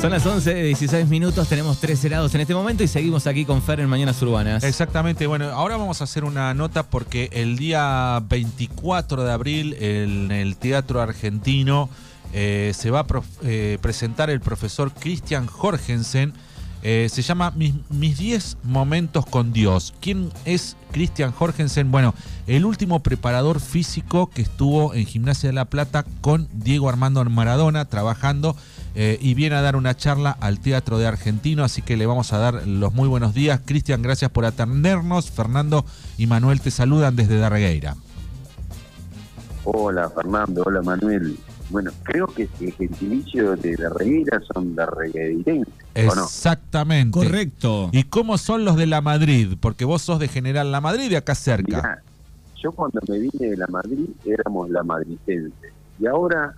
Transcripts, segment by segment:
Son las 11, 16 minutos, tenemos tres helados en este momento y seguimos aquí con Fer en Mañanas Urbanas. Exactamente, bueno, ahora vamos a hacer una nota porque el día 24 de abril en el Teatro Argentino eh, se va a eh, presentar el profesor Christian Jorgensen. Eh, se llama Mis 10 momentos con Dios. ¿Quién es Christian Jorgensen? Bueno, el último preparador físico que estuvo en Gimnasia de la Plata con Diego Armando Maradona trabajando y viene a dar una charla al Teatro de Argentino, así que le vamos a dar los muy buenos días. Cristian, gracias por atendernos. Fernando y Manuel te saludan desde Darregueira. Hola Fernando, hola Manuel. Bueno, creo que el gentilicio de la reguera son la regueirenses. Exactamente. Correcto. ¿Y cómo son los de la Madrid? Porque vos sos de General La Madrid, de acá cerca. yo cuando me vine de la Madrid éramos la madricense. Y ahora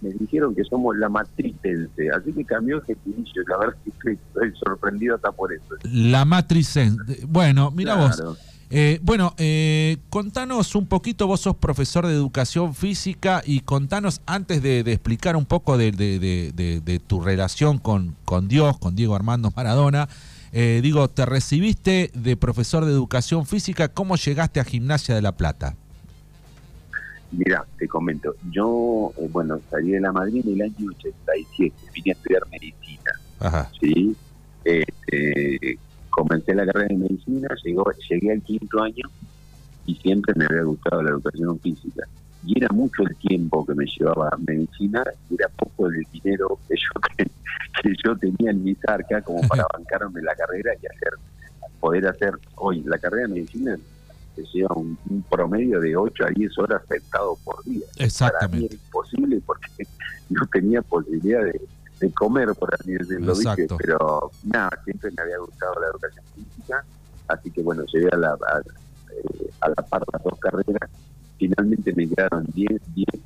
me dijeron que somos la matritense. Así que cambió el gentilicio. La verdad que estoy, sorprendido hasta por eso. La matricense. Bueno, mira vos. Eh, bueno, eh, contanos un poquito, vos sos profesor de educación física y contanos antes de, explicar un poco de, tu relación con, con, Dios, con Diego Armando Maradona. Eh, digo, te recibiste de profesor de educación física, ¿cómo llegaste a Gimnasia de la Plata? Mira, te comento, yo, bueno, salí de la Madrid en el año 87, vine a estudiar medicina. Ajá. ¿sí? Este, comencé la carrera de medicina, llegó, llegué al quinto año y siempre me había gustado la educación física. Y era mucho el tiempo que me llevaba a medicina y era poco el dinero que yo, que, yo tenía en mi arcas como para bancarme la carrera y hacer poder hacer hoy la carrera de medicina se lleva un, promedio de 8 a 10 horas sentado por día. Exactamente. Para mí era imposible porque no tenía posibilidad de, de comer, por así decirlo, pero nada, siempre me había gustado la educación física, así que bueno, llegué a la, a, eh, la par las dos carreras, finalmente me quedaron 10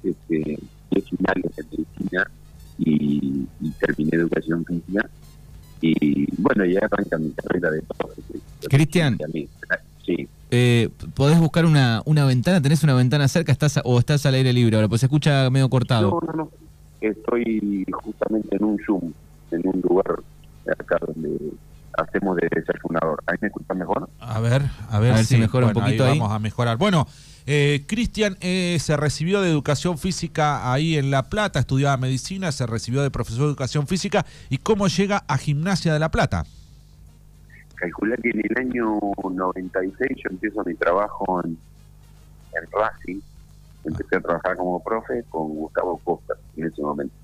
este, finales de medicina y, terminé educación física, y bueno, ya arranca mi carrera de todo. Cristian. Sí. Eh, ¿Podés buscar una, una ventana? ¿Tenés una ventana cerca estás o estás al aire libre ahora? Pues se escucha medio cortado. No, no, no estoy justamente en un Zoom, en un lugar acá donde hacemos de desayunador. ¿Ahí me escuchan mejor? A ver, a ver, si mejora un poquito ahí, Vamos a mejorar. Bueno, eh, Cristian eh, se recibió de educación física ahí en La Plata, estudiaba medicina, se recibió de profesor de educación física. ¿Y cómo llega a Gimnasia de La Plata? Calculé que en el año 96 yo empiezo mi trabajo en, en Racing, empecé a trabajar como profe con Gustavo Costa en ese momento.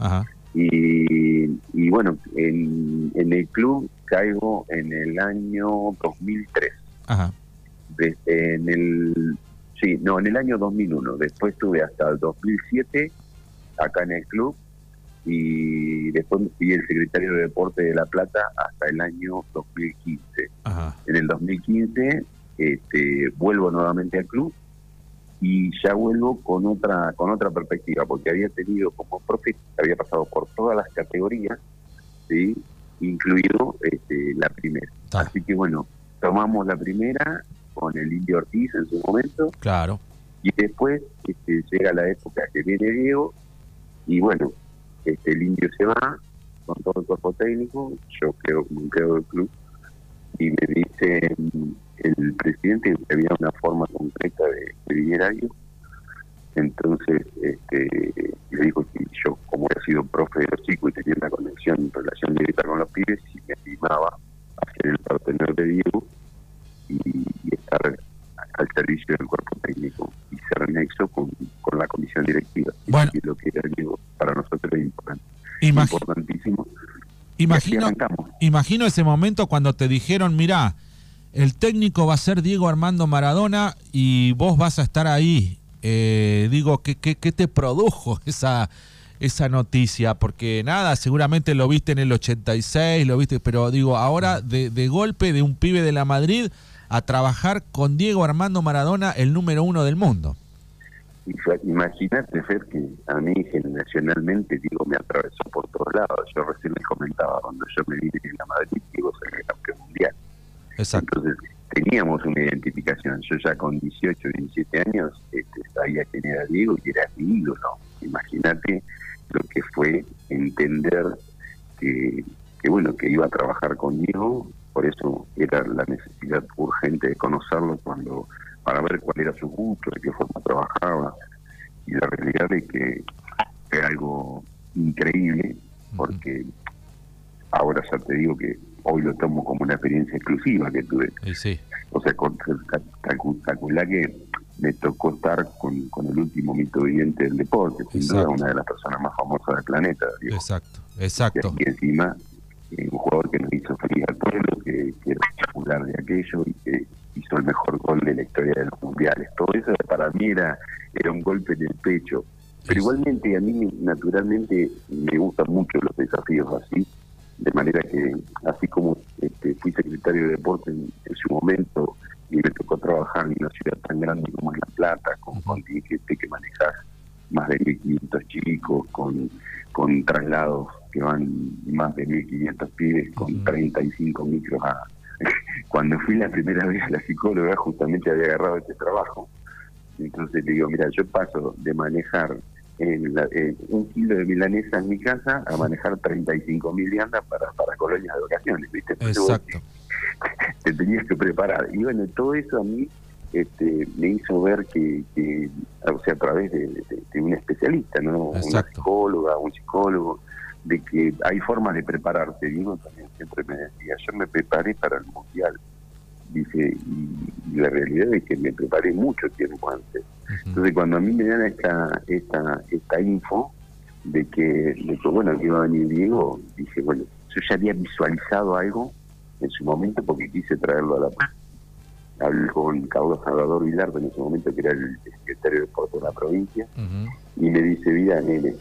Y, bueno, en, el club caigo en el año 2003. Ajá. en el, sí, no, en el año 2001. Después estuve hasta el 2007 acá en el club y después fui el secretario de Deporte de La Plata hasta el año 2015. Ajá. En el 2015 este, vuelvo nuevamente al club y ya vuelvo con otra con otra perspectiva porque había tenido como profe había pasado por todas las categorías sí incluido este, la primera. Así que bueno tomamos la primera con el Indio Ortiz en su momento. Claro. Y después este, llega la época que viene Diego y bueno este el Indio se va con todo el cuerpo técnico yo creo como creo del club y me dice el presidente que había una forma concreta de, de Entonces, este, le dijo que yo, como he sido profe de los chicos y tenía una conexión, relación directa con los pibes, y me animaba a ser el partener de Diego y, estar al servicio del cuerpo importantísimo. Imagino, imagino ese momento cuando te dijeron, mira, el técnico va a ser Diego Armando Maradona y vos vas a estar ahí. Eh, digo, ¿qué, ¿qué, qué, te produjo esa, esa noticia? Porque nada, seguramente lo viste en el 86, lo viste, pero digo, ahora de, de golpe de un pibe de la Madrid a trabajar con Diego Armando Maradona, el número uno del mundo. Imagínate, Fer, que a mí generacionalmente, digo, me atravesó por todos lados. Yo recién les comentaba, cuando yo me vine en la Madrid, digo, soy el campeón mundial. Entonces teníamos una identificación. Yo ya con 18, 17 años este, sabía quién era Diego y era mi ídolo. Imagínate lo que fue entender que, que, bueno, que iba a trabajar conmigo, por eso era la necesidad urgente de conocerlo cuando para ver cuál era su gusto, de qué forma trabajaba, y la realidad es que era algo increíble, porque ahora ya te digo que hoy lo tomo como una experiencia exclusiva que tuve. Sí. O sea, calcula que me tocó estar con, con el último mito viviente del deporte, sin duda una de las personas más famosas del planeta. Exacto, exacto. Y, encima, eh, un jugador que nos hizo feliz al pueblo, que, que era popular de aquello y que el mejor gol de la historia de los mundiales. Todo eso para mí era, era un golpe en el pecho. Pero igualmente a mí naturalmente me gustan mucho los desafíos así, de manera que así como este, fui secretario de deporte en, su momento y me tocó trabajar en una ciudad tan grande como es La Plata, con contingente que manejas más de 1.500 chicos, con, con traslados que van más de 1.500 pies, con 35 micros a, cuando fui la primera vez a la psicóloga, justamente había agarrado este trabajo. Entonces le digo, mira, yo paso de manejar un kilo de milanesa en mi casa a manejar 35 mil viandas para, para colonias de vacaciones, ¿viste? Exacto. Te tenías que preparar. Y bueno, todo eso a mí este, me hizo ver que, o sea, a través de, un especialista, ¿no? Una psicóloga, un psicólogo, de que hay formas de prepararse. Y uno también siempre me decía, yo me preparé para el mundial. Dice, y, la realidad es que me preparé mucho tiempo antes. Entonces, cuando a mí me dan esta, esta, esta info de que, de que, bueno, que iba a venir Diego, dije, bueno, yo ya había visualizado algo en su momento porque quise traerlo a la hablé con Carlos Salvador Vilar en ese momento que era el secretario de deporte de la provincia y me dice mira nene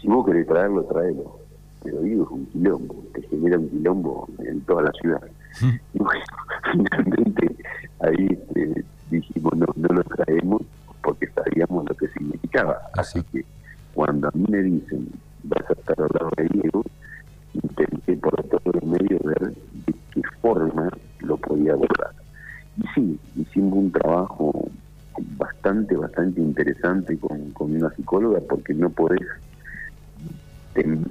si vos querés traerlo traelo pero digo es un quilombo te genera un quilombo en toda la ciudad. Y bueno finalmente ahí este, dijimos no, no lo traemos porque sabíamos lo que significaba así. que cuando a mí me dicen vas a estar al lado de Diego intenté por todos los medios ver de qué forma lo podía abordar. Y sí, hicimos un trabajo bastante, bastante interesante con, con una psicóloga porque no podés,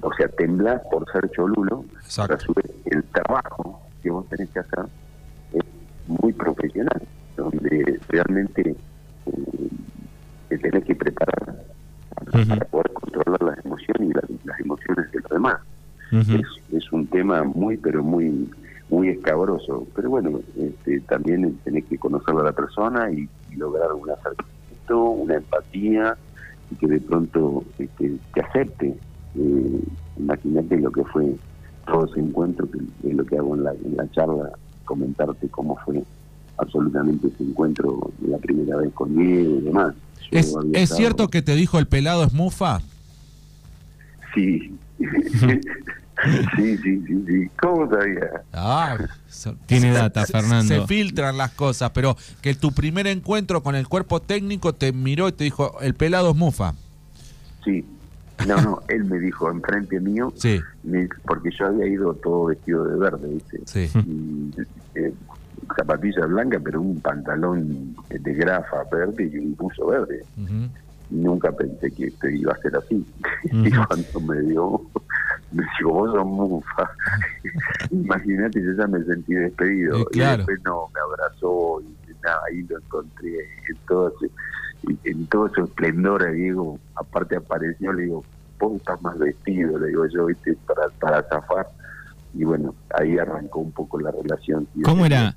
o sea, temblar por ser cholulo, pero a su vez el trabajo que vos tenés que hacer es muy profesional, donde realmente eh, te tenés que preparar para, poder controlar las emociones y las, emociones de los demás. es, es un tema muy, pero muy muy escabroso. Pero bueno, este, también tenés que conocer a la persona y, lograr un acercamiento, una empatía y que de pronto este, te acepte. Eh, imagínate lo que fue todo ese encuentro, que es lo que hago en la, en la charla, comentarte cómo fue absolutamente ese encuentro la primera vez conmigo y demás. ¿Es, ¿es cierto que te dijo el pelado es mufa? Sí. Sí, sí, sí, sí. ¿Cómo sabía? Ah, tiene data, Fernando. Se filtran las cosas, pero que tu primer encuentro con el cuerpo técnico te miró y te dijo, el pelado es mufa. Sí. No, no, él me dijo enfrente mío, sí. porque yo había ido todo vestido de verde, ¿viste? Sí. Y, eh, zapatilla blanca, pero un pantalón de grafa verde y un buzo verde. Nunca pensé que esto iba a ser así. y cuando me dio me dijo, vos sos mufa. Imagínate, yo ya me sentí despedido. Y después no, me abrazó y nada, ahí lo encontré en todo ese, en todo su esplendor, Diego. Aparte apareció, le digo, vos estás más vestido, le digo yo, viste, para, para zafar. Y bueno, ahí arrancó un poco la relación. ¿Cómo era?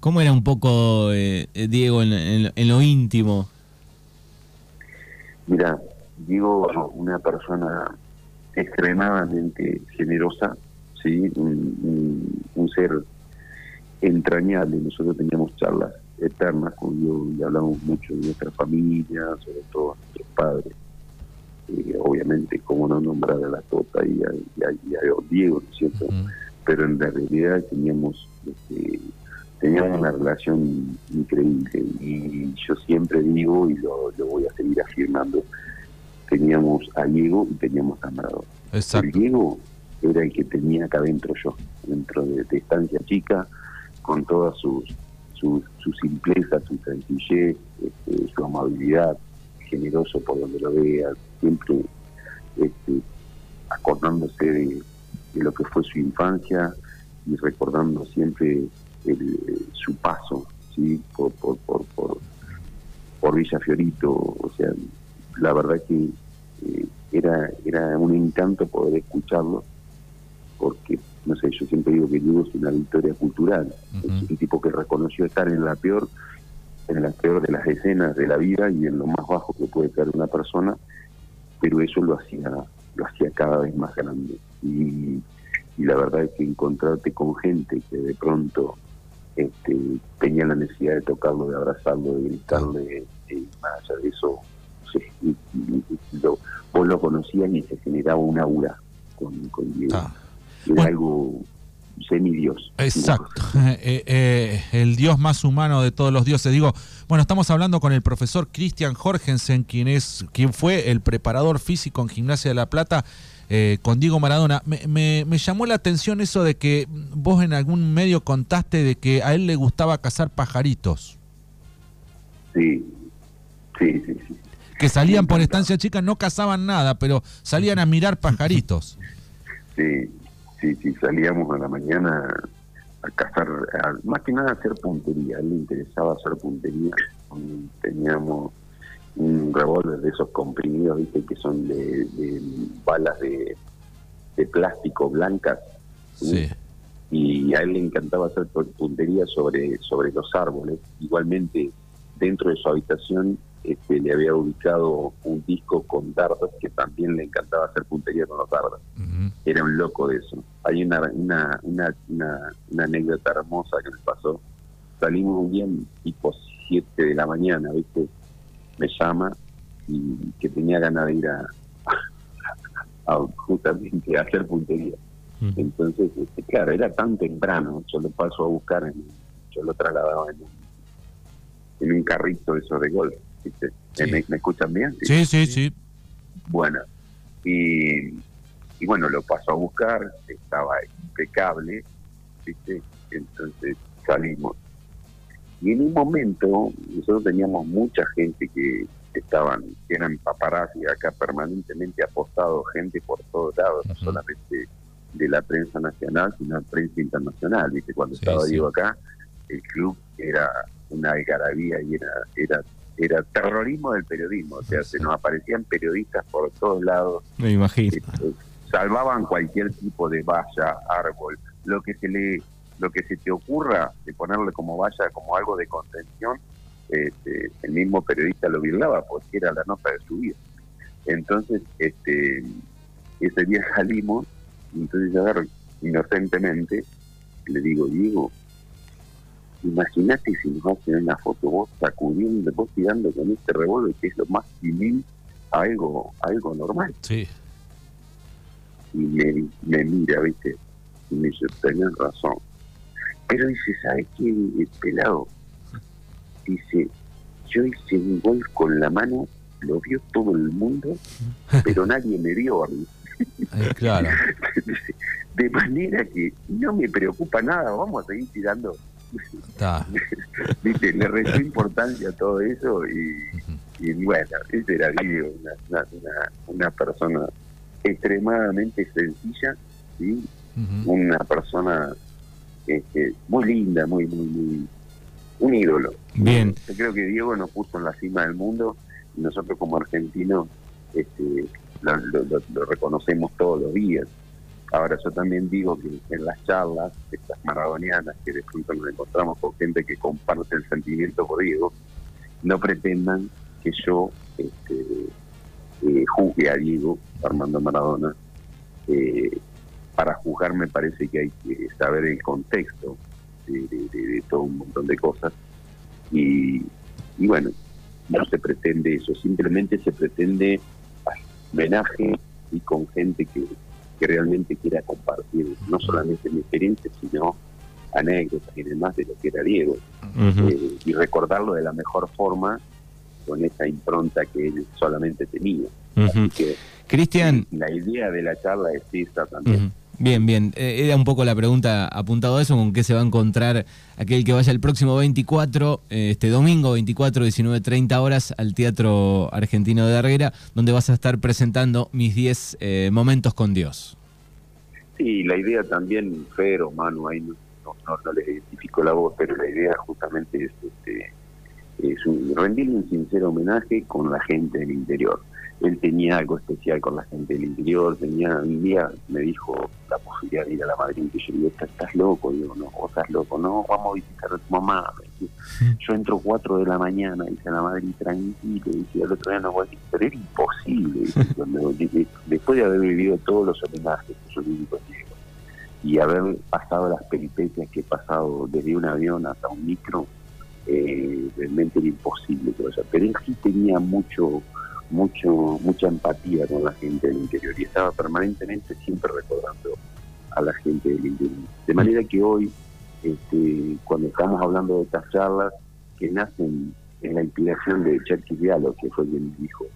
¿Cómo era un poco, eh, eh, Diego, en, en lo íntimo? Mira, Diego, una persona extremadamente generosa, ¿sí? Un, ser entrañable. Nosotros teníamos charlas eternas con Dios y hablamos mucho de nuestra familia, sobre todo de nuestros padres. Eh, obviamente, como no nombrar a la Tota y a, Diego, ¿no es cierto? Pero en la realidad teníamos, este, teníamos una relación increíble y yo siempre digo y lo, lo voy a seguir afirmando teníamos a Diego y teníamos a Maradona. Exacto. El Diego era el que tenía acá adentro yo, dentro de, estancia chica, con todas sus, su, su simpleza, su sencillez, este, su amabilidad, generoso por donde lo vea, siempre este, acordándose de, lo que fue su infancia y recordando siempre su paso ¿sí? por, por, por, por, Villa Fiorito. O sea, la verdad que eh, era, era un encanto poder escucharlo porque, no sé, yo siempre digo que Diego es una victoria cultural. Es un tipo que reconoció estar en la peor en la peor de las escenas de la vida y en lo más bajo que puede caer una persona, pero eso lo hacía lo hacía cada vez más grande. Y, la verdad es que encontrarte con gente que de pronto este, tenía la necesidad de tocarlo, de abrazarlo, de gritarle, y más allá de eso, vos lo conocías y se generaba un aura con, con Diego. Ah. Era algo semidios. Exacto, eh, eh, el dios más humano de todos los dioses. Digo, bueno, estamos hablando con el profesor Christian Jorgensen, quien, es, quien fue el preparador físico en Gimnasia de la Plata. Eh, con Diego Maradona. Me, llamó la atención eso de que vos en algún medio contaste de que a él le gustaba cazar pajaritos. Sí, sí, sí. sí. Que salían por estancia chica, no cazaban nada, pero salían a mirar pajaritos. Sí, sí, sí, salíamos a la mañana a cazar, más que nada a hacer puntería, a él le interesaba hacer puntería, teníamos un revólver de esos comprimidos, viste, que son de, balas de, plástico blancas, y a él le encantaba hacer puntería sobre, sobre los árboles, igualmente dentro de su habitación este, le había ubicado un disco con dardos que también le encantaba hacer puntería con los dardos. Era un loco de eso. Hay una, una, una, una, anécdota hermosa que me pasó. Salimos un día tipo 7 de la mañana, ¿viste? Me llama y que tenía ganas de ir a, justamente a hacer puntería. Entonces, este, claro, era tan temprano, yo lo paso a buscar, en, yo lo trasladaba en un, en un carrito eso de golf ¿Me, escuchan bien? Sí, sí, sí. Bueno, y, y bueno, lo pasó a buscar, estaba impecable, ¿viste? Entonces salimos. Y en un momento, nosotros teníamos mucha gente que estaban, que eran paparazzi acá permanentemente apostado gente por todos lados, no solamente de la prensa nacional, sino la prensa internacional, ¿viste? Cuando estaba Diego acá, el club era una algarabía y era, era era terrorismo del periodismo, o sea, se nos aparecían periodistas por todos lados. Me imagino. Eh, salvaban cualquier tipo de valla, árbol, lo que se le lo que se te ocurra de ponerle como valla como algo de contención, este, el mismo periodista lo violaba porque era la nota de su vida. Entonces, este ese día salimos entonces yo agarro inocentemente le digo, Diego, Imagínate si nos hacen una foto vos sacudiendo, vos tirando con este revólver, que es lo más civil a algo, algo normal. Sí. Y me, me mira, ¿viste? Y me dice, tenés razón. Pero dice, ¿sabes qué, pelado? Dice, yo hice un gol con la mano, lo vio todo el mundo, pero nadie me vio a mí. claro. De manera que no me preocupa nada, vamos a seguir tirando Le restó importancia a todo eso y, bueno, ese era Diego, una, una, persona extremadamente sencilla, ¿sí? una persona este, muy linda, muy, muy, muy, un ídolo. Bien. Yo creo que Diego nos puso en la cima del mundo y nosotros como argentinos este, lo reconocemos todos los días. Ahora, yo también digo que en las charlas, estas maradonianas, que de pronto nos encontramos con gente que comparte el sentimiento por Diego, no pretendan que yo este, eh, juzgue a Diego, Armando Maradona. Eh, para juzgar me parece que hay que saber el contexto de, todo un montón de cosas. Y, y bueno, no se pretende eso, simplemente se pretende homenaje y con gente que que realmente quiera compartir no solamente mi experiencia, sino anécdotas y demás de lo que era Diego. Eh, y recordarlo de la mejor forma con esa impronta que él solamente tenía. Así que Cristian. La idea de la charla es esta también. Bien, bien. Eh, era un poco la pregunta apuntado a eso, con qué se va a encontrar aquel que vaya el próximo 24, eh, este domingo 24, 19, 30 horas al Teatro Argentino de Darguera, donde vas a estar presentando mis 10 eh, momentos con Dios. Sí, la idea también, Fer o Manu, ahí no, no, les identifico la voz, pero la idea justamente es, este, es un, rendirle un sincero homenaje con la gente del interior él tenía algo especial con la gente del interior, tenía un día me dijo posibilidad de ir a la Madrid, y yo digo, estás loco, digo, no, vos estás loco, no, vamos a visitar a tu mamá, yo entro cuatro de la mañana, dice la Madrid, tranquilo, y el otro día no voy a pero era imposible, después de haber vivido todos los homenajes que yo viví contigo, y haber pasado las peripecias que he pasado desde un avión hasta un micro, eh, realmente era imposible, pero él sí tenía mucho mucho mucha empatía con la gente del interior y estaba permanentemente siempre recordando a la gente del interior. De manera que hoy, este, cuando estamos hablando de estas charlas que nacen en la inspiración de Cherky Diallo, que fue quien dijo,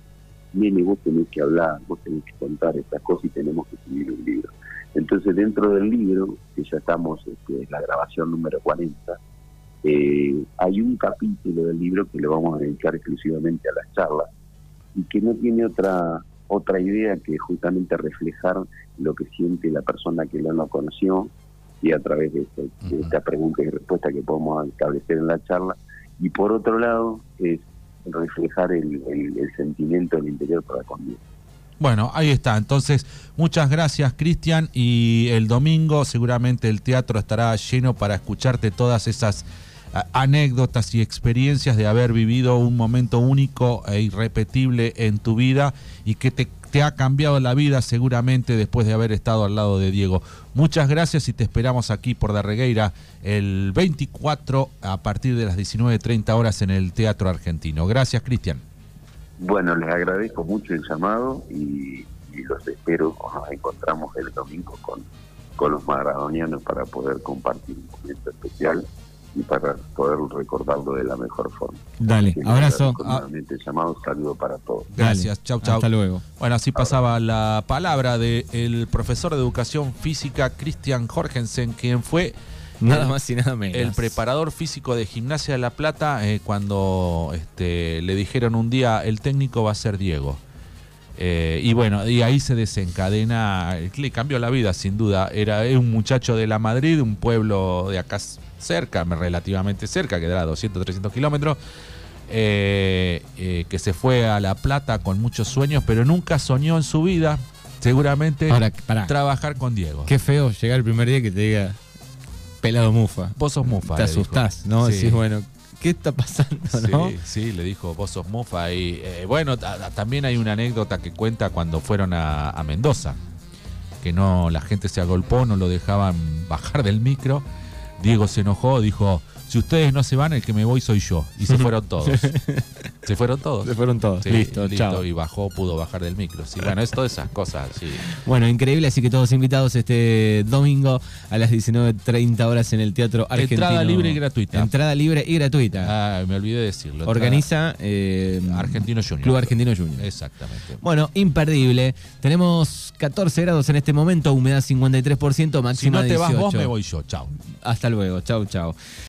Mimi, vos tenés que hablar, vos tenés que contar estas cosas y tenemos que escribir un libro. Entonces dentro del libro, que ya estamos este, en la grabación número 40, eh, hay un capítulo del libro que lo vamos a dedicar exclusivamente a las charlas, y que no tiene otra otra idea que justamente reflejar lo que siente la persona que lo no conoció y a través de, esta pregunta y respuesta que podemos establecer en la charla y por otro lado es reflejar el, sentimiento del interior para conmigo. Bueno, ahí está. Entonces, muchas gracias, Cristian. Y el domingo seguramente el teatro estará lleno para escucharte todas esas anécdotas y experiencias de haber vivido un momento único e irrepetible en tu vida y que te, ha cambiado la vida seguramente después de haber estado al lado de Diego. Muchas gracias y te esperamos aquí por Darregueira el 24 a partir de las 19.30 horas en el Teatro Argentino. Gracias, Cristian. Bueno, les agradezco mucho el llamado y, los espero. Nos encontramos el domingo con, con los maradonianos para poder compartir un momento especial y para poder recordarlo de la mejor forma. Dale, abrazo. Ah. llamado saludo para todos. Gracias, chau, chau. Hasta luego. Bueno, así pasaba la palabra del profesor de educación física Christian Jorgensen, quien fue Nada más y nada menos. El preparador físico de Gimnasia de La Plata, eh, cuando este, le dijeron un día, el técnico va a ser Diego. Eh, y bueno, y ahí se desencadena, le cambió la vida sin duda. Era un muchacho de la Madrid, un pueblo de acá cerca, relativamente cerca, que era 200, 300 kilómetros, eh, eh, que se fue a La Plata con muchos sueños, pero nunca soñó en su vida, seguramente, trabajar con Diego. Qué feo llegar el primer día que te diga pelado mufa. Vos sos mufa. Te asustás, ¿no? Decís, bueno, ¿qué está pasando? Sí, sí, le dijo, vos sos mufa. Y eh, bueno, también hay una anécdota que cuenta cuando fueron a, a Mendoza, que no, la gente se agolpó, no lo dejaban bajar del micro Diego se enojó, dijo, si ustedes no se van, el que me voy soy yo. Y se fueron todos. Se fueron todos. Se fueron todos. listo, listo. Y bajó, pudo bajar del micro. Sí, bueno, es todas esas cosas. Sí. Bueno, increíble. Así que todos invitados este domingo a las 19.30 horas en el Teatro Argentino. Entrada libre y gratuita. Entrada libre y gratuita. Ah, me olvidé de decirlo. Organiza eh, Argentino Junior. Club Argentino Junior. Exactamente. Bueno, imperdible. Tenemos 14 grados en este momento, humedad 53%, máxima Si no te vas vos, me voy yo. Chao. Hasta luego. Chau, chau.